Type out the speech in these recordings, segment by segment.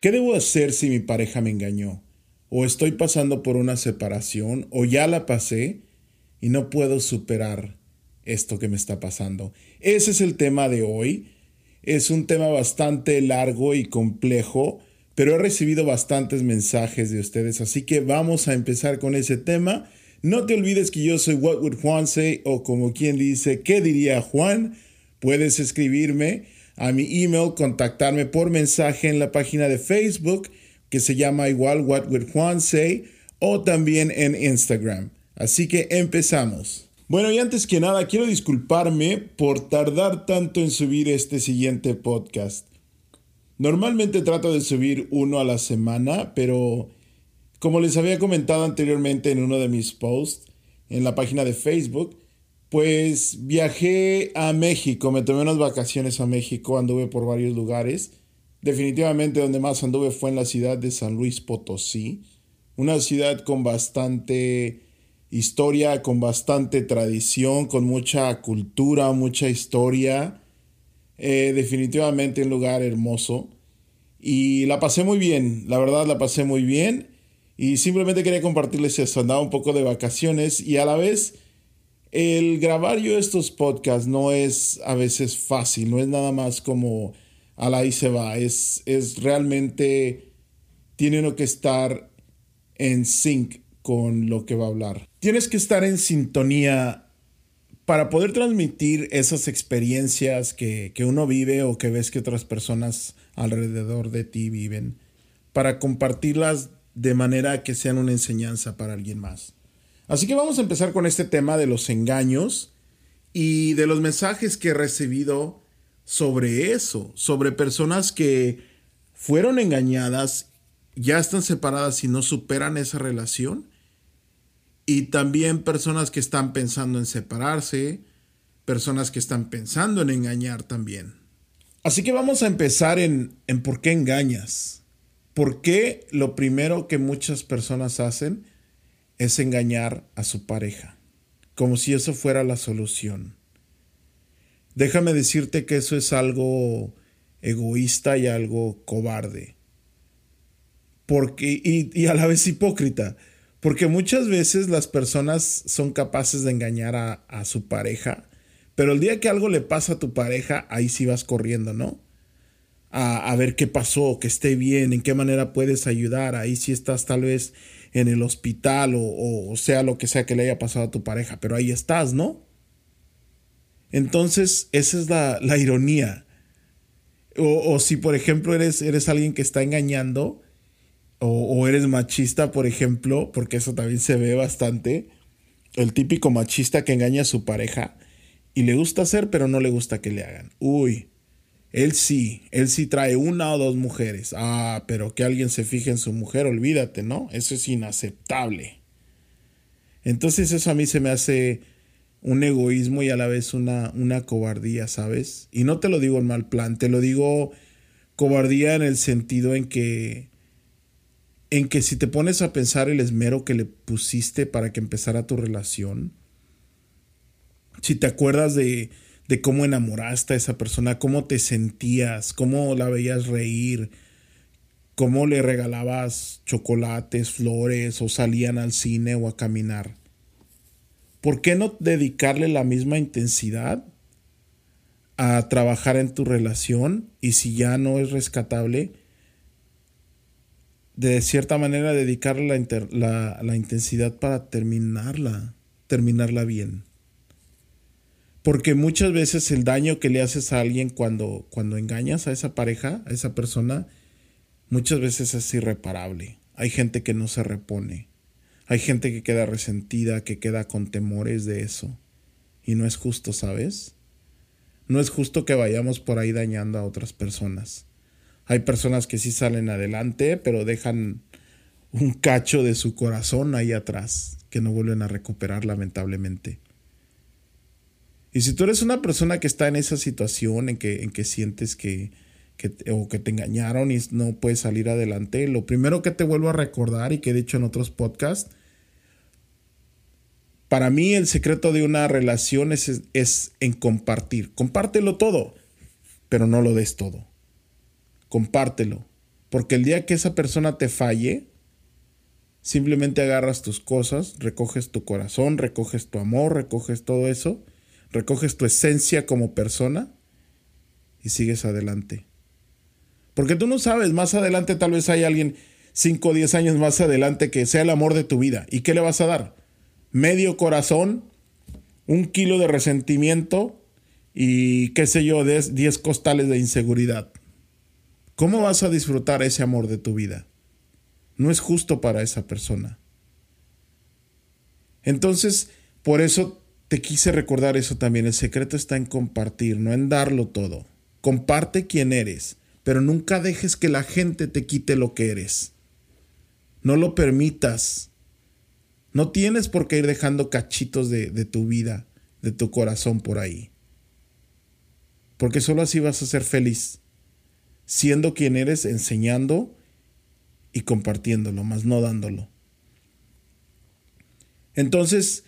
¿Qué debo hacer si mi pareja me engañó? ¿O estoy pasando por una separación? ¿O ya la pasé y no puedo superar esto que me está pasando? Ese es el tema de hoy. Es un tema bastante largo y complejo, pero he recibido bastantes mensajes de ustedes, así que vamos a empezar con ese tema. No te olvides que yo soy What Would Juan Say o como quien dice, ¿qué diría Juan? Puedes escribirme a mi email, contactarme por mensaje en la página de Facebook que se llama igual What Would Juan Say o también en Instagram. Así que empezamos. Bueno, y antes que nada, quiero disculparme por tardar tanto en subir este siguiente podcast. Normalmente trato de subir uno a la semana, pero como les había comentado anteriormente en uno de mis posts en la página de Facebook, pues viajé a México, me tomé unas vacaciones a México, anduve por varios lugares. Definitivamente donde más anduve fue en la ciudad de San Luis Potosí, una ciudad con bastante historia, con bastante tradición, con mucha cultura, mucha historia. Eh, definitivamente un lugar hermoso. Y la pasé muy bien, la verdad la pasé muy bien. Y simplemente quería compartirles eso, andaba un poco de vacaciones y a la vez el grabar yo estos podcasts no es a veces fácil, no es nada más como a la y se va, es, es realmente, tiene uno que estar en sync con lo que va a hablar. Tienes que estar en sintonía para poder transmitir esas experiencias que, que uno vive o que ves que otras personas alrededor de ti viven, para compartirlas de manera que sean una enseñanza para alguien más. Así que vamos a empezar con este tema de los engaños y de los mensajes que he recibido sobre eso, sobre personas que fueron engañadas, ya están separadas y no superan esa relación. Y también personas que están pensando en separarse, personas que están pensando en engañar también. Así que vamos a empezar en, por qué engañas. ¿Por qué lo primero que muchas personas hacen es engañar a su pareja, como si eso fuera la solución. Déjame decirte que eso es algo egoísta y algo cobarde. Porque, y, y a la vez hipócrita, porque muchas veces las personas son capaces de engañar a, a, su pareja, pero el día que algo le pasa a tu pareja, ahí sí vas corriendo, ¿no? A, a ver qué pasó, que esté bien, en qué manera puedes ayudar, ahí sí estás tal vez en el hospital o, sea lo que sea que le haya pasado a tu pareja, pero ahí estás, ¿no? Entonces, esa es la, ironía. O, si, por ejemplo, eres, eres alguien que está engañando, o, o, eres machista, por ejemplo, porque eso también se ve bastante, el típico machista que engaña a su pareja y le gusta hacer, pero no le gusta que le hagan. Uy, él sí, él sí trae una o dos mujeres. Ah, pero que alguien se fije en su mujer, olvídate, ¿no? Eso es inaceptable. Entonces eso a mí se me hace un egoísmo y a la vez una, una cobardía, ¿sabes? Y no te lo digo en mal plan, te lo digo cobardía en el sentido en que en que si te pones a pensar el esmero que le pusiste para que empezara tu relación, si te acuerdas de de cómo enamoraste a esa persona, cómo te sentías, cómo la veías reír, cómo le regalabas chocolates, flores o salían al cine o a caminar. ¿Por qué no dedicarle la misma intensidad a trabajar en tu relación y si ya no es rescatable, de cierta manera dedicarle la, intensidad para terminarla, terminarla bien? Porque muchas veces el daño que le haces a alguien cuando, cuando engañas a esa pareja, a esa persona, muchas veces es irreparable. Hay gente que no se repone. Hay gente que queda resentida, que queda con temores de eso. Y no es justo, ¿sabes? No es justo que vayamos por ahí dañando a otras personas. Hay personas que sí salen adelante, pero dejan un cacho de su corazón ahí atrás, que no vuelven a recuperar lamentablemente. Y si tú eres una persona que está en esa situación en que, en que sientes que, que, o que te engañaron y no puedes salir adelante, lo primero que te vuelvo a recordar y que he dicho en otros podcasts, para mí el secreto de una relación es, es en compartir. Compártelo todo, pero no lo des todo. Compártelo. Porque el día que esa persona te falle, simplemente agarras tus cosas, recoges tu corazón, recoges tu amor, recoges todo eso, recoges tu esencia como persona y sigues adelante. Porque tú no sabes, más adelante tal vez hay alguien 5 o 10 años más adelante que sea el amor de tu vida. ¿Y qué le vas a dar? Medio corazón, un kilo de resentimiento y qué sé yo, 10 costales de inseguridad. ¿Cómo vas a disfrutar ese amor de tu vida? No es justo para esa persona. Entonces, por eso te quise recordar eso también. El secreto está en compartir, no en darlo todo. Comparte quién eres, pero nunca dejes que la gente te quite lo que eres. No lo permitas. No tienes por qué ir dejando cachitos de, tu vida, de tu corazón por ahí. Porque solo así vas a ser feliz siendo quien eres, enseñando y compartiéndolo, más no dándolo. Entonces,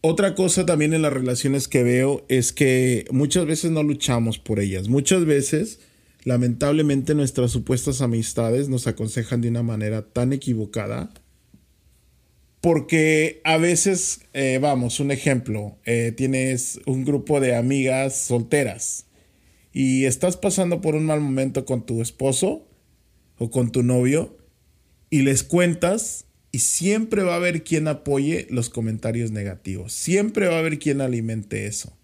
otra cosa también en las relaciones que veo es que muchas veces no luchamos por ellas. Muchas veces, lamentablemente, nuestras supuestas amistades nos aconsejan de una manera tan equivocada. Porque a veces, eh, vamos, un ejemplo, eh, tienes un grupo de amigas solteras y estás pasando por un mal momento con tu esposo o con tu novio y les cuentas y siempre va a haber quien apoye los comentarios negativos. Siempre va a haber quien alimente eso.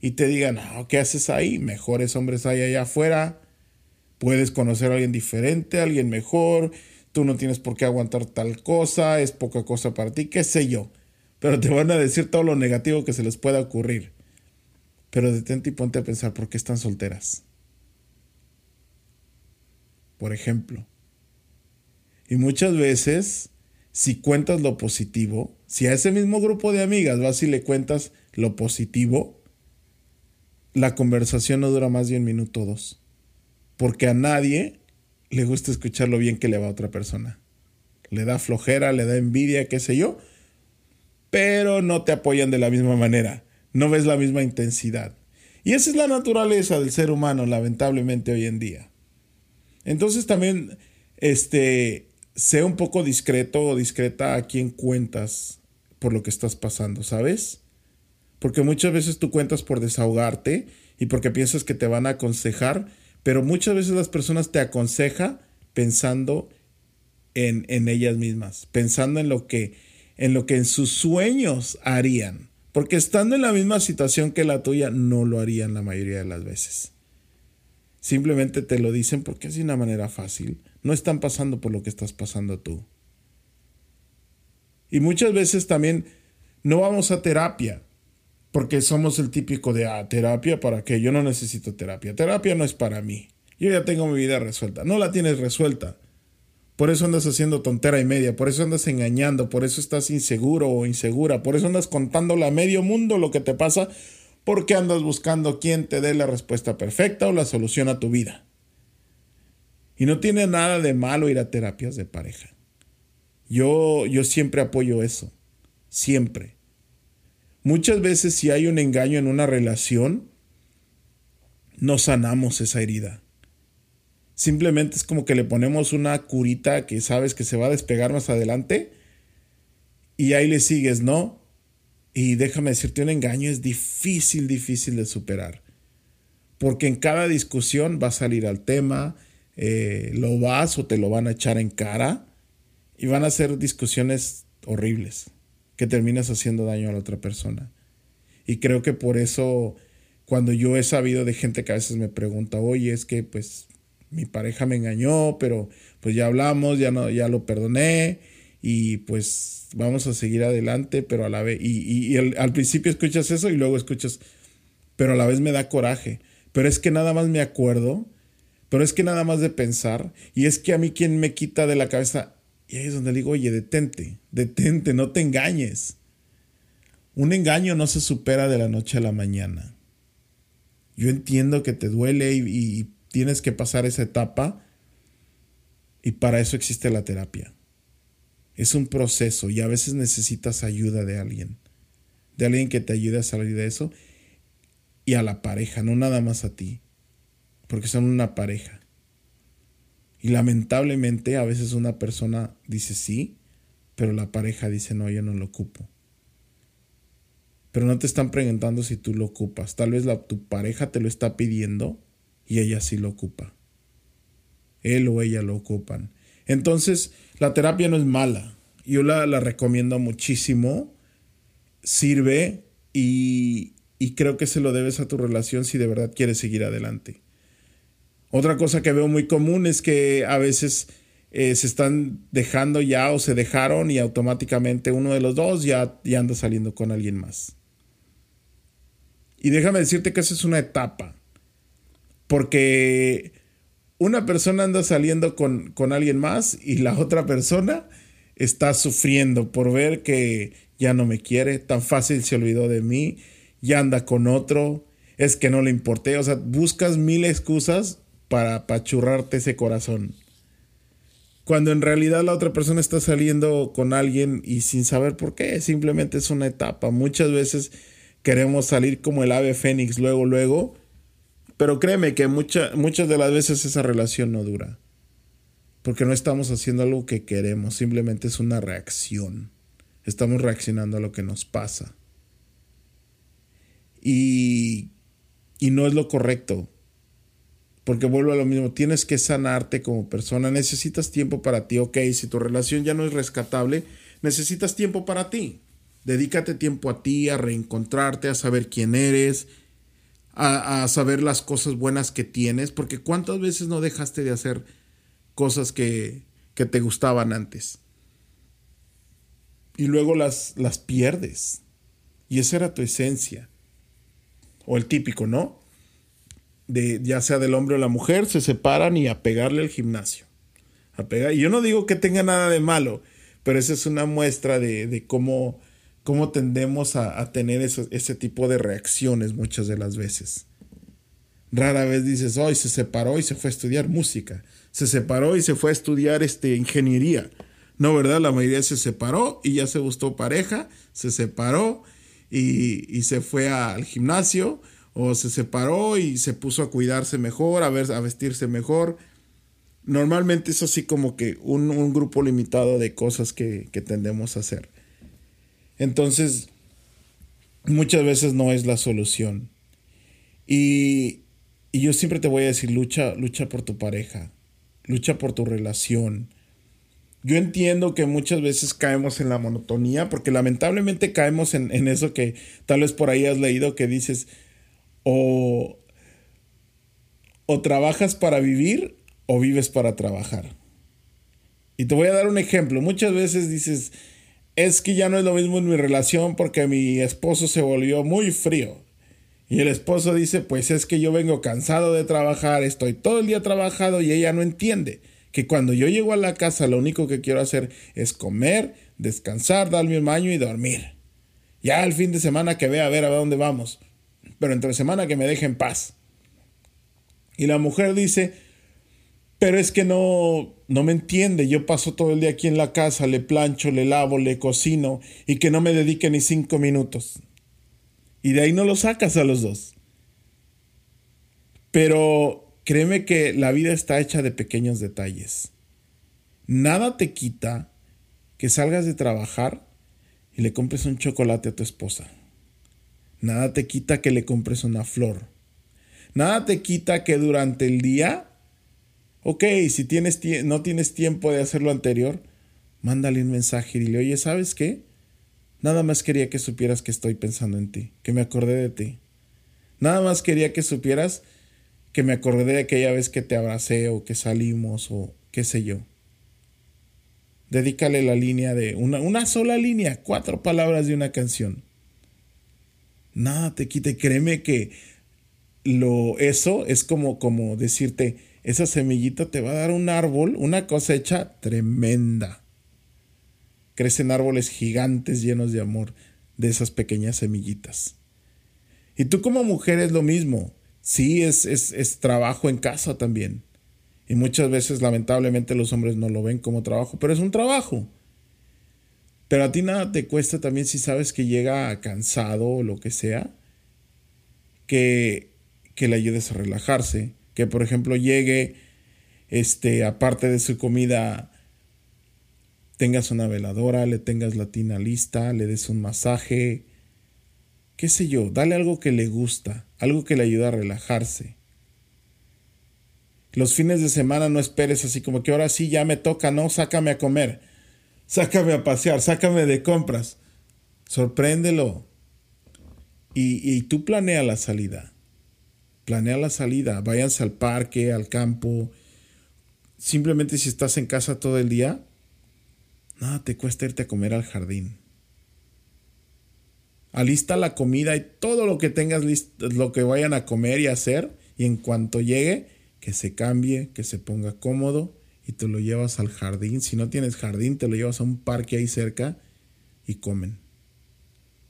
Y te digan, no, ¿qué haces ahí? Mejores hombres hay allá afuera. Puedes conocer a alguien diferente, a alguien mejor. Tú no tienes por qué aguantar tal cosa. Es poca cosa para ti, qué sé yo. Pero te van a decir todo lo negativo que se les pueda ocurrir. Pero detente y ponte a pensar por qué están solteras. Por ejemplo. Y muchas veces, si cuentas lo positivo, si a ese mismo grupo de amigas vas y le cuentas lo positivo, la conversación no dura más de un minuto o dos. Porque a nadie le gusta escuchar lo bien que le va a otra persona. Le da flojera, le da envidia, qué sé yo, pero no te apoyan de la misma manera no ves la misma intensidad. Y esa es la naturaleza del ser humano, lamentablemente, hoy en día. Entonces también, este, sea un poco discreto o discreta a quien cuentas por lo que estás pasando, ¿sabes? Porque muchas veces tú cuentas por desahogarte y porque piensas que te van a aconsejar, pero muchas veces las personas te aconsejan pensando en, en ellas mismas, pensando en lo que en lo que en sus sueños harían. Porque estando en la misma situación que la tuya, no lo harían la mayoría de las veces. Simplemente te lo dicen porque es de una manera fácil. No están pasando por lo que estás pasando tú. Y muchas veces también no vamos a terapia porque somos el típico de, ah, terapia para qué, yo no necesito terapia. Terapia no es para mí. Yo ya tengo mi vida resuelta. No la tienes resuelta. Por eso andas haciendo tontera y media, por eso andas engañando, por eso estás inseguro o insegura, por eso andas contándole a medio mundo lo que te pasa, porque andas buscando quien te dé la respuesta perfecta o la solución a tu vida. Y no tiene nada de malo ir a terapias de pareja. Yo, yo siempre apoyo eso, siempre. Muchas veces si hay un engaño en una relación, no sanamos esa herida. Simplemente es como que le ponemos una curita que sabes que se va a despegar más adelante y ahí le sigues, ¿no? Y déjame decirte, un engaño es difícil, difícil de superar. Porque en cada discusión va a salir al tema, eh, lo vas o te lo van a echar en cara y van a ser discusiones horribles que terminas haciendo daño a la otra persona. Y creo que por eso cuando yo he sabido de gente que a veces me pregunta, oye, es que pues mi pareja me engañó, pero pues ya hablamos, ya no, ya lo perdoné y pues vamos a seguir adelante, pero a la vez, y, al principio escuchas eso y luego escuchas, pero a la vez me da coraje, pero es que nada más me acuerdo, pero es que nada más de pensar, y es que a mí quien me quita de la cabeza, y ahí es donde digo, oye, detente, detente, no te engañes. Un engaño no se supera de la noche a la mañana. Yo entiendo que te duele y tienes que pasar esa etapa y para eso existe la terapia. Es un proceso y a veces necesitas ayuda de alguien, de alguien que te ayude a salir de eso y a la pareja, no nada más a ti, porque son una pareja. Y lamentablemente a veces una persona dice sí, pero la pareja dice no, yo no lo ocupo. Pero no te están preguntando si tú lo ocupas. Tal vez tu pareja te lo está pidiendo y ella sí lo ocupa. Él o ella lo ocupan. Entonces, la terapia no es mala. Yo la, recomiendo muchísimo. Sirve y creo que se lo debes a tu relación si de verdad quieres seguir adelante. Otra cosa que veo muy común es que a veces eh, se están dejando ya o se dejaron y automáticamente uno de los dos ya, anda saliendo con alguien más. Y déjame decirte que esa es una etapa. Porque una persona anda saliendo con, con alguien más y la otra persona está sufriendo por ver que ya no me quiere, tan fácil se olvidó de mí, ya anda con otro, es que no le importé. O sea, buscas mil excusas para apachurrarte ese corazón. Cuando en realidad la otra persona está saliendo con alguien y sin saber por qué, simplemente es una etapa. Muchas veces queremos salir como el ave fénix luego, luego, pero créeme que muchas de las veces esa relación no dura. Porque no estamos haciendo algo que queremos, simplemente es una reacción. Estamos reaccionando a lo que nos pasa. Y, y no es lo correcto porque vuelvo a lo mismo, tienes que sanarte como persona, necesitas tiempo para ti, ok, si tu relación ya no es rescatable, necesitas tiempo para ti. Dedícate tiempo a ti, a reencontrarte, a saber quién eres, a, saber las cosas buenas que tienes, porque cuántas veces no dejaste de hacer cosas que, que te gustaban antes. Y luego las, las pierdes. Y esa era tu esencia. O el típico, ¿no? De ya sea del hombre o la mujer, se separan y a pegarle al gimnasio. A pegar. Y yo no digo que tenga nada de malo, pero esa es una muestra de, cómo, cómo tendemos a, tener ese tipo de reacciones muchas de las veces. Rara vez dices, hoy se separó y se fue a estudiar música. Se separó y se fue a estudiar este, ingeniería. No, ¿verdad? La mayoría se separó y ya se gustó pareja, se separó y, y se fue al gimnasio o se separó y se puso a cuidarse mejor, a, ver, a vestirse mejor. Normalmente es así como que un, grupo limitado de cosas que, tendemos a hacer. Entonces, muchas veces no es la solución. Y, y, yo siempre te voy a decir, lucha, lucha por tu pareja, lucha por tu relación. Yo entiendo que muchas veces caemos en la monotonía, porque lamentablemente caemos en, en eso que tal vez por ahí has leído que dices, o, o trabajas para vivir o vives para trabajar. Y te voy a dar un ejemplo. Muchas veces dices, es que ya no es lo mismo en mi relación porque mi esposo se volvió muy frío. Y el esposo dice, pues es que yo vengo cansado de trabajar, estoy todo el día trabajado y ella no entiende que cuando yo llego a la casa lo único que quiero hacer es comer, descansar, darme un baño y dormir. Ya el fin de semana que vea a ver a dónde vamos pero entre semana que me deje en paz. Y la mujer dice, pero es que no, no me entiende, yo paso todo el día aquí en la casa, le plancho, le lavo, le cocino y que no me dedique ni cinco minutos. Y de ahí no lo sacas a los dos. Pero créeme que la vida está hecha de pequeños detalles. Nada te quita que salgas de trabajar y le compres un chocolate a tu esposa. Nada te quita que le compres una flor. Nada te quita que durante el día, ok, si no tienes tiempo de hacer lo anterior, mándale un mensaje y dile, oye, ¿sabes qué? Nada más quería que supieras que estoy pensando en ti, que me acordé de ti. Nada más quería que supieras que me acordé de aquella vez que te abracé o que salimos o qué sé yo. Dedícale la línea de una, una sola línea, cuatro palabras de una canción. Nada te quite. Créeme que lo, eso es como, como decirte, esa semillita te va a dar un árbol, una cosecha tremenda. Crecen árboles gigantes llenos de amor de esas pequeñas semillitas. Y tú como mujer es lo mismo. Sí, es, es, es trabajo en casa también. Y muchas veces lamentablemente los hombres no lo ven como trabajo, pero es un trabajo. Pero a ti nada te cuesta también si sabes que llega cansado o lo que sea, que, que le ayudes a relajarse. Que por ejemplo llegue este, aparte de su comida, tengas una veladora, le tengas la tina lista, le des un masaje, qué sé yo, dale algo que le gusta, algo que le ayuda a relajarse. Los fines de semana no esperes así como que ahora sí ya me toca, no, sácame a comer, sácame a pasear, sácame de compras. Sorpréndelo. Y, y tú planea la salida. Planea la salida. Váyanse al parque, al campo. Simplemente si estás en casa todo el día, nada te cuesta irte a comer al jardín. Alista la comida y todo lo que tengas listo, lo que vayan a comer y hacer. Y en cuanto llegue, que se cambie, que se ponga cómodo y te lo llevas al jardín. Si no tienes jardín, te lo llevas a un parque ahí cerca y comen.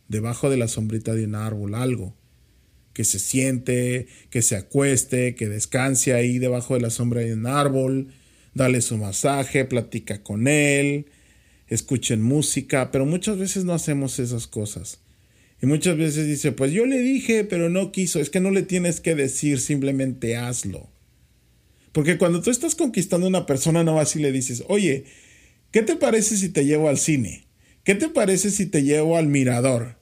Debajo de la sombrita de un árbol, algo. Que se siente, que se acueste, que descanse ahí debajo de la sombra de un árbol. Dale su masaje, platica con él, escuchen música, pero muchas veces no hacemos esas cosas. Y muchas veces dice, pues yo le dije, pero no quiso. Es que no le tienes que decir, simplemente hazlo. Porque cuando tú estás conquistando a una persona, no vas y le dices, oye, ¿qué te parece si te llevo al cine? ¿Qué te parece si te llevo al mirador?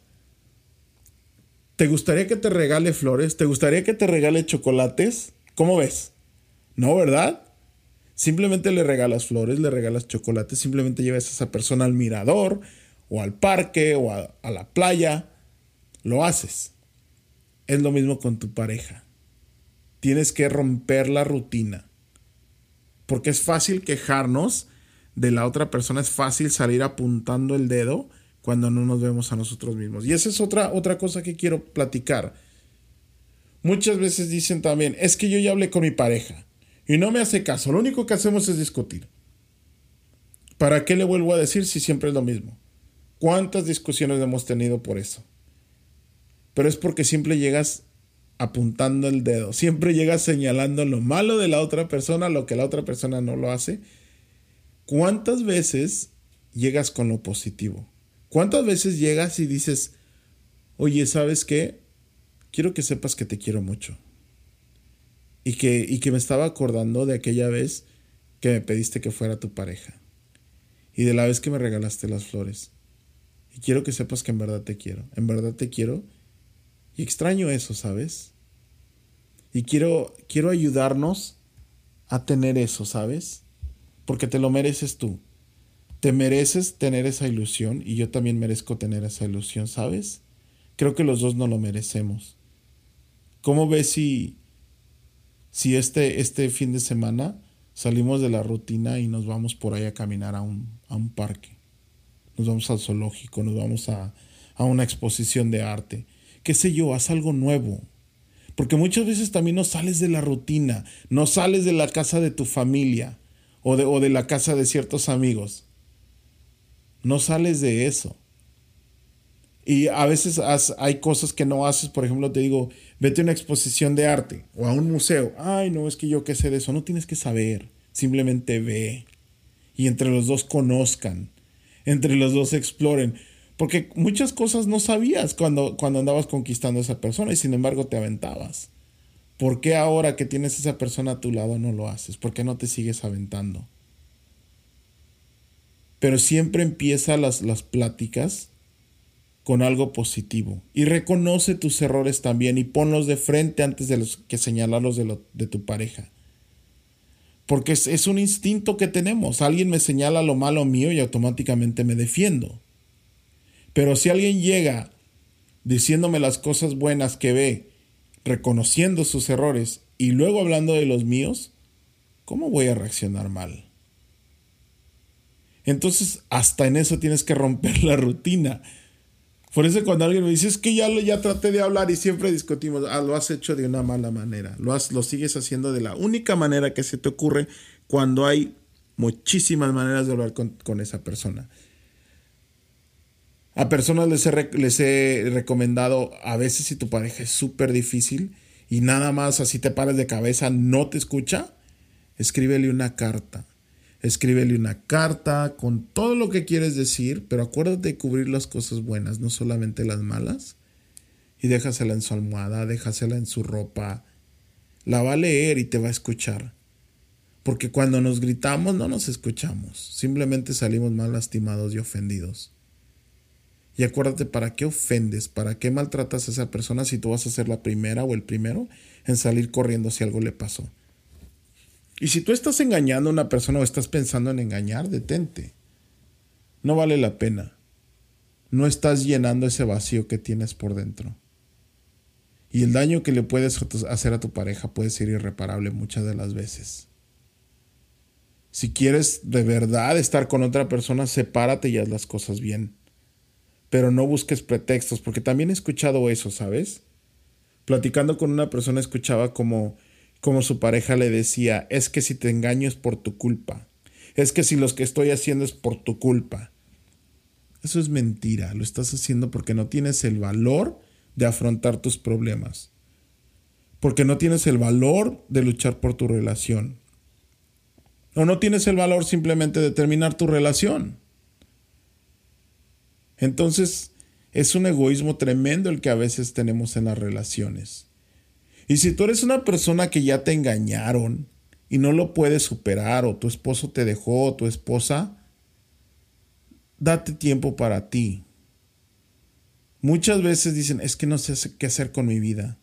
¿Te gustaría que te regale flores? ¿Te gustaría que te regale chocolates? ¿Cómo ves? No, ¿verdad? Simplemente le regalas flores, le regalas chocolates, simplemente llevas a esa persona al mirador o al parque o a, a la playa. Lo haces. Es lo mismo con tu pareja. Tienes que romper la rutina. Porque es fácil quejarnos de la otra persona, es fácil salir apuntando el dedo cuando no nos vemos a nosotros mismos. Y esa es otra, otra cosa que quiero platicar. Muchas veces dicen también, es que yo ya hablé con mi pareja y no me hace caso, lo único que hacemos es discutir. ¿Para qué le vuelvo a decir si siempre es lo mismo? ¿Cuántas discusiones hemos tenido por eso? Pero es porque siempre llegas apuntando el dedo. Siempre llegas señalando lo malo de la otra persona, lo que la otra persona no lo hace. ¿Cuántas veces llegas con lo positivo? ¿Cuántas veces llegas y dices, oye, ¿sabes qué? Quiero que sepas que te quiero mucho. Y que, y que me estaba acordando de aquella vez que me pediste que fuera tu pareja. Y de la vez que me regalaste las flores. Y quiero que sepas que en verdad te quiero. En verdad te quiero y extraño eso, ¿sabes? Y quiero, quiero ayudarnos a tener eso, ¿sabes? Porque te lo mereces tú. Te mereces tener esa ilusión y yo también merezco tener esa ilusión, ¿sabes? Creo que los dos no lo merecemos. ¿Cómo ves si, si este, este fin de semana salimos de la rutina y nos vamos por ahí a caminar a un, a un parque? Nos vamos al zoológico, nos vamos a, a una exposición de arte qué sé yo, haz algo nuevo. Porque muchas veces también no sales de la rutina, no sales de la casa de tu familia o de, o de la casa de ciertos amigos. No sales de eso. Y a veces hay cosas que no haces, por ejemplo, te digo, vete a una exposición de arte o a un museo. Ay, no, es que yo qué sé de eso. No tienes que saber, simplemente ve. Y entre los dos conozcan, entre los dos exploren. Porque muchas cosas no sabías cuando, cuando andabas conquistando a esa persona y sin embargo te aventabas. ¿Por qué ahora que tienes esa persona a tu lado no lo haces? ¿Por qué no te sigues aventando? Pero siempre empieza las, las pláticas con algo positivo. Y reconoce tus errores también y ponlos de frente antes de los que señalarlos de, de tu pareja. Porque es un instinto que tenemos. Alguien me señala lo malo mío y automáticamente me defiendo. Pero si alguien llega diciéndome las cosas buenas que ve, reconociendo sus errores y luego hablando de los míos, ¿cómo voy a reaccionar mal? Entonces, hasta en eso tienes que romper la rutina. Por eso cuando alguien me dice, es que ya, ya traté de hablar y siempre discutimos, ah, lo has hecho de una mala manera, lo, has, lo sigues haciendo de la única manera que se te ocurre cuando hay muchísimas maneras de hablar con, con esa persona. A personas les he, recomendado, a veces si tu pareja es súper difícil y nada más así te pares de cabeza, no te escucha, escríbele una carta. Escríbele una carta con todo lo que quieres decir, pero acuérdate de cubrir las cosas buenas, no solamente las malas. Y déjasela en su almohada, déjasela en su ropa. La va a leer y te va a escuchar. Porque cuando nos gritamos no nos escuchamos, simplemente salimos más lastimados y ofendidos. Y acuérdate, ¿para qué ofendes? ¿Para qué maltratas a esa persona si tú vas a ser la primera o el primero en salir corriendo si algo le pasó? Y si tú estás engañando a una persona o estás pensando en engañar, detente. No vale la pena. No estás llenando ese vacío que tienes por dentro. Y el daño que le puedes hacer a tu pareja puede ser irreparable muchas de las veces. Si quieres de verdad estar con otra persona, sepárate y haz las cosas bien pero no busques pretextos, porque también he escuchado eso, ¿sabes? Platicando con una persona escuchaba como, como su pareja le decía, es que si te engaño es por tu culpa, es que si lo que estoy haciendo es por tu culpa. Eso es mentira, lo estás haciendo porque no tienes el valor de afrontar tus problemas, porque no tienes el valor de luchar por tu relación, o no tienes el valor simplemente de terminar tu relación. Entonces, es un egoísmo tremendo el que a veces tenemos en las relaciones. Y si tú eres una persona que ya te engañaron y no lo puedes superar, o tu esposo te dejó, o tu esposa, date tiempo para ti. Muchas veces dicen, es que no sé qué hacer con mi vida.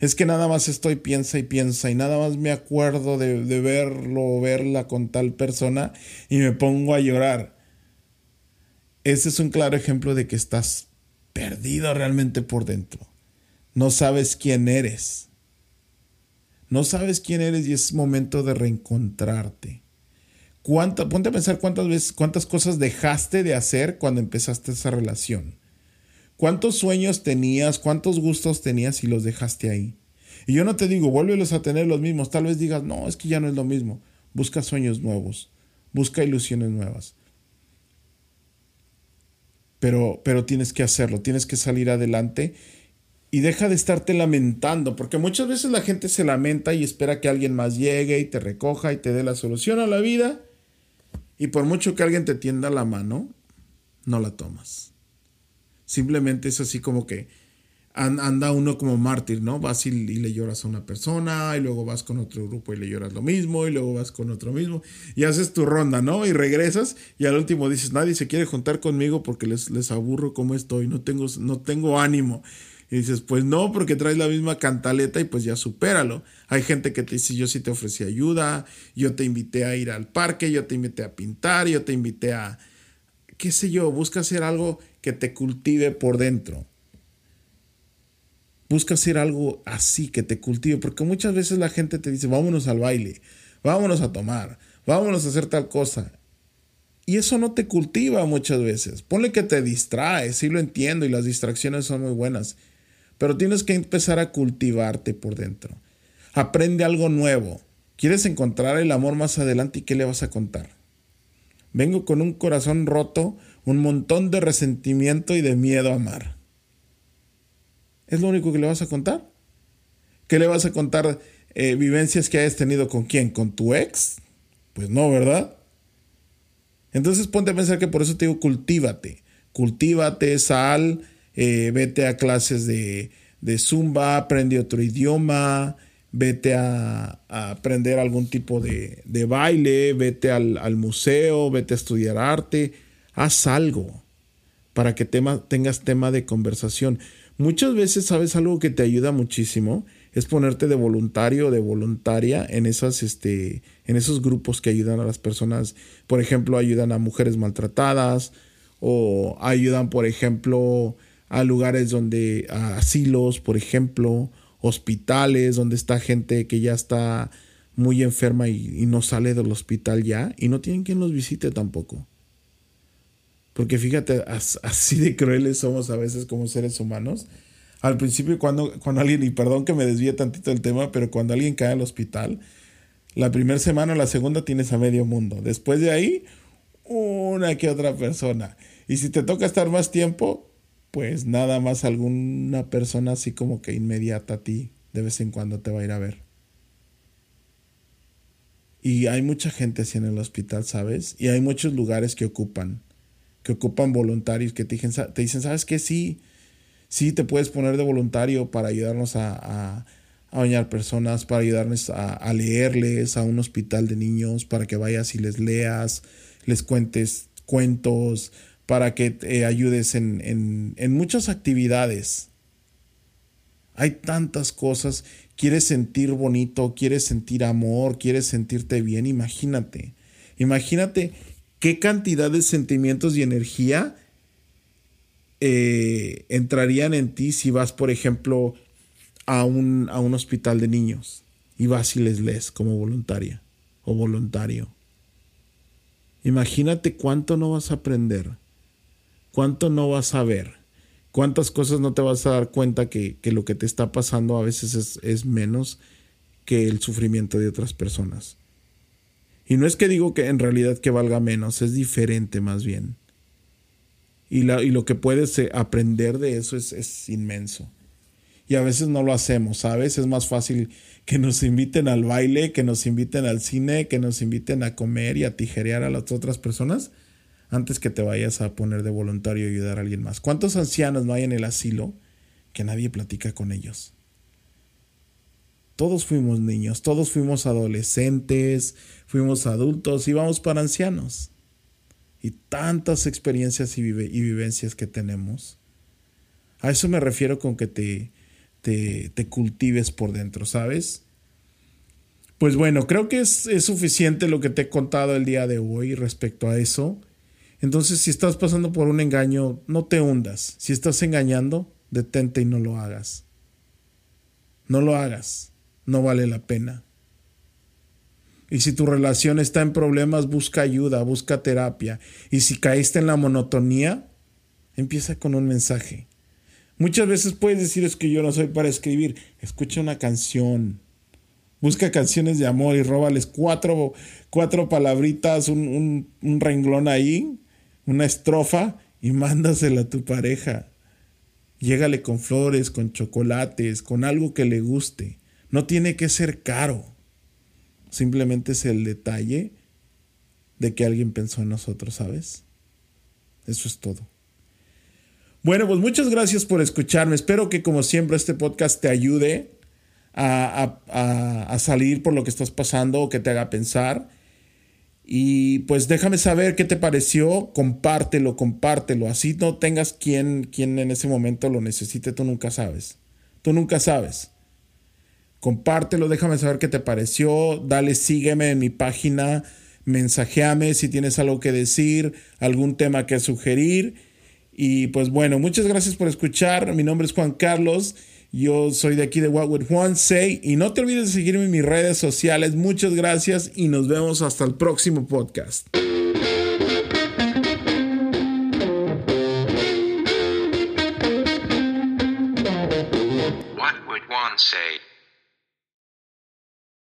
Es que nada más estoy piensa y piensa y nada más me acuerdo de, de verlo o verla con tal persona y me pongo a llorar. Ese es un claro ejemplo de que estás perdido realmente por dentro. No sabes quién eres. No sabes quién eres y es momento de reencontrarte. ¿Cuánta, ponte a pensar cuántas veces, cuántas cosas dejaste de hacer cuando empezaste esa relación. ¿Cuántos sueños tenías, cuántos gustos tenías y los dejaste ahí? Y yo no te digo, vuélvelos a tener los mismos. Tal vez digas, no, es que ya no es lo mismo. Busca sueños nuevos, busca ilusiones nuevas pero, pero tienes que hacerlo, tienes que salir adelante y deja de estarte lamentando, porque muchas veces la gente se lamenta y espera que alguien más llegue y te recoja y te dé la solución a la vida, y por mucho que alguien te tienda la mano, no la tomas. Simplemente es así como que anda uno como mártir, ¿no? Vas y, le lloras a una persona, y luego vas con otro grupo y le lloras lo mismo, y luego vas con otro mismo, y haces tu ronda, ¿no? Y regresas, y al último dices, nadie se quiere juntar conmigo porque les, les aburro como estoy, no tengo, no tengo ánimo. Y dices, pues no, porque traes la misma cantaleta y pues ya supéralo. Hay gente que te dice, yo sí te ofrecí ayuda, yo te invité a ir al parque, yo te invité a pintar, yo te invité a, qué sé yo, busca hacer algo que te cultive por dentro Busca hacer algo así que te cultive, porque muchas veces la gente te dice, vámonos al baile, vámonos a tomar, vámonos a hacer tal cosa. Y eso no te cultiva muchas veces. Ponle que te distrae, sí lo entiendo y las distracciones son muy buenas, pero tienes que empezar a cultivarte por dentro. Aprende algo nuevo. ¿Quieres encontrar el amor más adelante y qué le vas a contar? Vengo con un corazón roto, un montón de resentimiento y de miedo a amar. ¿Es lo único que le vas a contar? ¿Qué le vas a contar eh, vivencias que hayas tenido con quién? ¿Con tu ex? Pues no, ¿verdad? Entonces ponte a pensar que por eso te digo, cultívate. Cultívate, sal, eh, vete a clases de, de, zumba, aprende otro idioma, vete a, aprender algún tipo de, de baile, vete al, al, museo, vete a estudiar arte, haz algo para que tema, tengas tema de conversación. Muchas veces, ¿sabes algo que te ayuda muchísimo? Es ponerte de voluntario o de voluntaria en, esas, este, en esos grupos que ayudan a las personas. Por ejemplo, ayudan a mujeres maltratadas o ayudan, por ejemplo, a lugares donde, a asilos, por ejemplo, hospitales, donde está gente que ya está muy enferma y, y no sale del hospital ya y no tienen quien los visite tampoco. Porque fíjate, así de crueles somos a veces como seres humanos. Al principio, cuando, cuando alguien, y perdón que me desvíe tantito el tema, pero cuando alguien cae al hospital, la primera semana o la segunda tienes a medio mundo. Después de ahí, una que otra persona. Y si te toca estar más tiempo, pues nada más alguna persona así como que inmediata a ti de vez en cuando te va a ir a ver. Y hay mucha gente así en el hospital, ¿sabes? Y hay muchos lugares que ocupan que ocupan voluntarios que te dicen, te dicen ¿sabes qué? Sí, sí te puedes poner de voluntario para ayudarnos a, a bañar personas, para ayudarles a, leerles a un hospital de niños, para que vayas y les leas, les cuentes cuentos, para que te ayudes en, en, en muchas actividades. Hay tantas cosas. Quieres sentir bonito, quieres sentir amor, quieres sentirte bien. Imagínate. Imagínate qué cantidad de sentimientos y energía eh, entrarían en ti si vas, por ejemplo, a un, a un hospital de niños y vas y les lees como voluntaria o voluntario. Imagínate cuánto no vas a aprender, cuánto no vas a ver cuántas cosas no te vas a dar cuenta que, lo que te está pasando a veces es, es, menos que el sufrimiento de otras personas. Y no es que digo que en realidad que valga menos, es diferente más bien. Y, la, y lo que puedes eh, aprender de eso es, es inmenso. Y a veces no lo hacemos, ¿sabes? Es más fácil que nos inviten al baile, que nos inviten al cine, que nos inviten a comer y a tijerear a las otras personas antes que te vayas a poner de voluntario y ayudar a alguien más. ¿Cuántos ancianos no hay en el asilo que nadie platica con ellos? Todos fuimos niños, todos fuimos adolescentes, fuimos adultos y vamos para ancianos. Y tantas experiencias y, vivencias que tenemos. A eso me refiero con que te, cultives por dentro, ¿sabes? Pues bueno, creo que es suficiente lo que te he contado el día de hoy respecto a eso. Entonces, si estás pasando por un engaño, no te hundas. Si estás engañando, detente y no lo hagas. No lo hagas. No vale la pena. Y si tu relación está en problemas, busca ayuda, busca terapia. Y si caíste en la monotonía, empieza con un mensaje. Muchas veces puedes decir es que yo no soy para escribir. Escucha una canción. Busca canciones de amor y róbales cuatro, cuatro palabritas, un, un renglón ahí una estrofa y mándasela a tu pareja. Llégale con flores, con chocolates, con algo que le guste. No tiene que ser caro. Simplemente es el detalle de que alguien pensó en nosotros, ¿sabes? Eso es todo. Bueno, pues muchas gracias por escucharme. Espero que como siempre este podcast te ayude a, a salir por lo que estás pasando o que te haga pensar. Y pues déjame saber qué te pareció, compártelo, compártelo. Así no tengas quien, quien en ese momento lo necesite, tú nunca sabes. Tú nunca sabes. Compártelo, déjame saber qué te pareció. Dale, sígueme en mi página, mensajeame si tienes algo que decir, algún tema que sugerir. Y pues bueno, muchas gracias por escuchar. Mi nombre es Juan Carlos yo soy de aquí de What Would Juan Say y no te olvides de seguirme en mis redes sociales. Muchas gracias y nos vemos hasta el próximo podcast. What would Juan say?